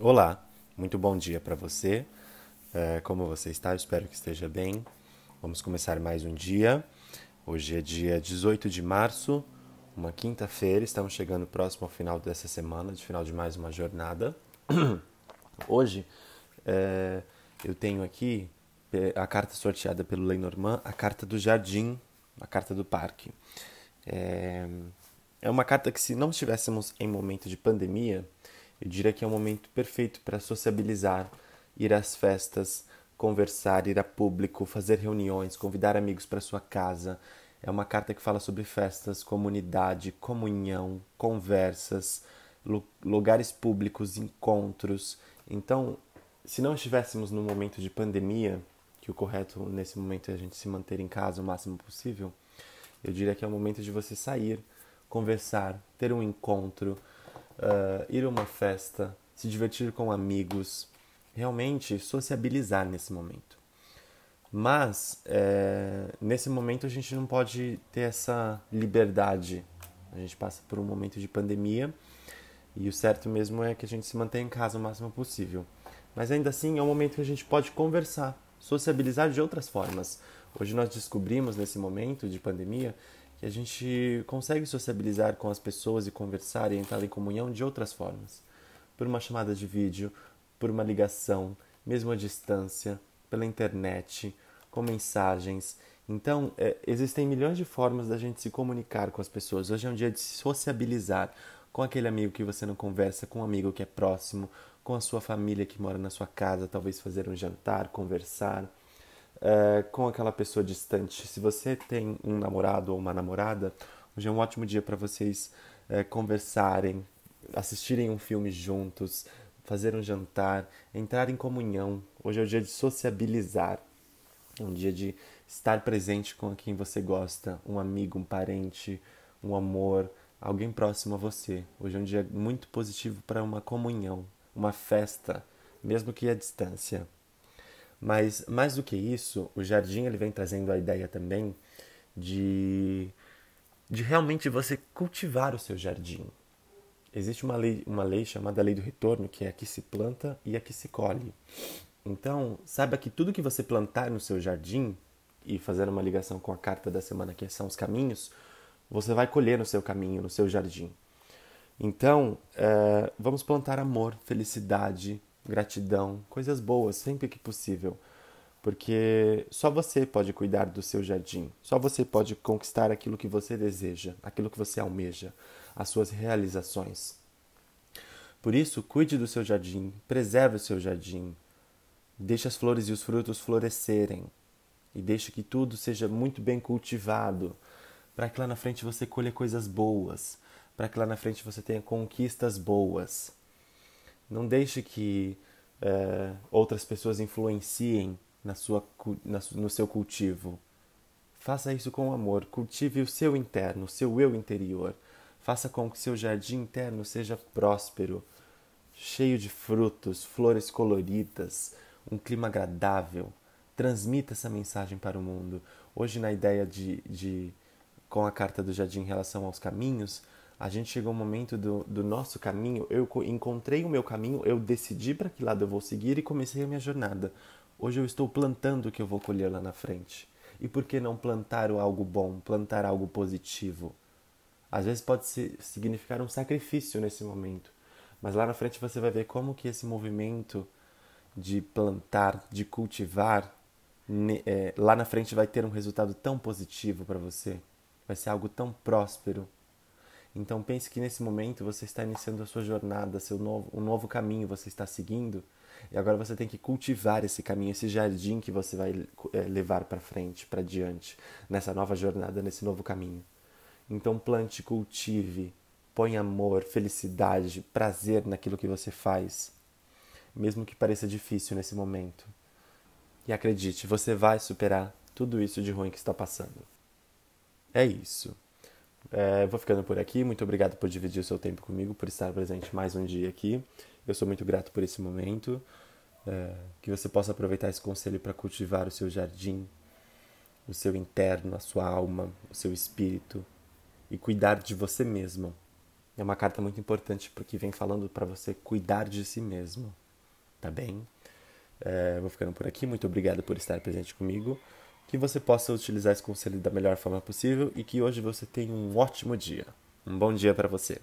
Olá, muito bom dia para você. É, como você está? Eu espero que esteja bem. Vamos começar mais um dia. Hoje é dia 18 de março, uma quinta-feira. Estamos chegando próximo ao final dessa semana, de final de mais uma jornada. Hoje é, eu tenho aqui é, a carta sorteada pelo Lenormand, a carta do jardim, a carta do parque. É, é uma carta que, se não estivéssemos em momento de pandemia, eu diria que é um momento perfeito para sociabilizar, ir às festas, conversar, ir a público, fazer reuniões, convidar amigos para sua casa. É uma carta que fala sobre festas, comunidade, comunhão, conversas, lugares públicos, encontros. Então, se não estivéssemos num momento de pandemia, que o correto nesse momento é a gente se manter em casa o máximo possível, eu diria que é o momento de você sair, conversar, ter um encontro, uh, ir a uma festa, se divertir com amigos, realmente sociabilizar nesse momento. Mas é, nesse momento a gente não pode ter essa liberdade. A gente passa por um momento de pandemia e o certo mesmo é que a gente se mantenha em casa o máximo possível. Mas ainda assim é um momento que a gente pode conversar, sociabilizar de outras formas. Hoje nós descobrimos nesse momento de pandemia que a gente consegue sociabilizar com as pessoas e conversar e entrar em comunhão de outras formas. Por uma chamada de vídeo, por uma ligação, mesmo à distância, pela internet, com mensagens. Então, é, existem milhões de formas da gente se comunicar com as pessoas. Hoje é um dia de se sociabilizar com aquele amigo que você não conversa, com um amigo que é próximo, com a sua família que mora na sua casa, talvez fazer um jantar, conversar é, com aquela pessoa distante. Se você tem um namorado ou uma namorada, hoje é um ótimo dia para vocês é, conversarem, assistirem um filme juntos, fazer um jantar, entrar em comunhão. Hoje é o dia de sociabilizar, é um dia de estar presente com quem você gosta, um amigo, um parente, um amor, alguém próximo a você. Hoje é um dia muito positivo para uma comunhão, uma festa, mesmo que à distância. Mas mais do que isso, o jardim ele vem trazendo a ideia também de, de realmente você cultivar o seu jardim. Existe uma lei, uma lei chamada lei do retorno, que é a que se planta e a que se colhe. Então, saiba que tudo que você plantar no seu jardim, e fazer uma ligação com a carta da semana que são os caminhos, você vai colher no seu caminho, no seu jardim. Então, é, vamos plantar amor, felicidade, gratidão, coisas boas sempre que possível. Porque só você pode cuidar do seu jardim, só você pode conquistar aquilo que você deseja, aquilo que você almeja, as suas realizações. Por isso, cuide do seu jardim, preserve o seu jardim, deixe as flores e os frutos florescerem e deixe que tudo seja muito bem cultivado, para que lá na frente você colha coisas boas, para que lá na frente você tenha conquistas boas. Não deixe que é, outras pessoas influenciem na sua, na, no seu cultivo. Faça isso com amor. Cultive o seu interno, o seu eu interior. Faça com que seu jardim interno seja próspero, cheio de frutos, flores coloridas, um clima agradável. Transmita essa mensagem para o mundo. Hoje, na ideia de, de com a carta do jardim em relação aos caminhos, a gente chegou ao momento do, do nosso caminho, eu encontrei o meu caminho, eu decidi para que lado eu vou seguir e comecei a minha jornada. Hoje eu estou plantando o que eu vou colher lá na frente. E por que não plantar algo bom, plantar algo positivo? Às vezes pode significar um sacrifício nesse momento, mas lá na frente você vai ver como que esse movimento de plantar, de cultivar, é, lá na frente vai ter um resultado tão positivo para você, vai ser algo tão próspero, então pense que nesse momento você está iniciando a sua jornada, seu novo, um novo caminho você está seguindo, e agora você tem que cultivar esse caminho, esse jardim que você vai é, levar para frente, para diante, nessa nova jornada, nesse novo caminho. Então plante, cultive, põe amor, felicidade, prazer naquilo que você faz, mesmo que pareça difícil nesse momento. E acredite, você vai superar tudo isso de ruim que está passando. É isso. É, vou ficando por aqui. Muito obrigado por dividir o seu tempo comigo, por estar presente mais um dia aqui. Eu sou muito grato por esse momento. É, que você possa aproveitar esse conselho para cultivar o seu jardim, o seu interno, a sua alma, o seu espírito e cuidar de você mesmo. É uma carta muito importante porque vem falando para você cuidar de si mesmo, tá bem? É, vou ficando por aqui. Muito obrigado por estar presente comigo. Que você possa utilizar esse conselho da melhor forma possível e que hoje você tenha um ótimo dia. Um bom dia para você.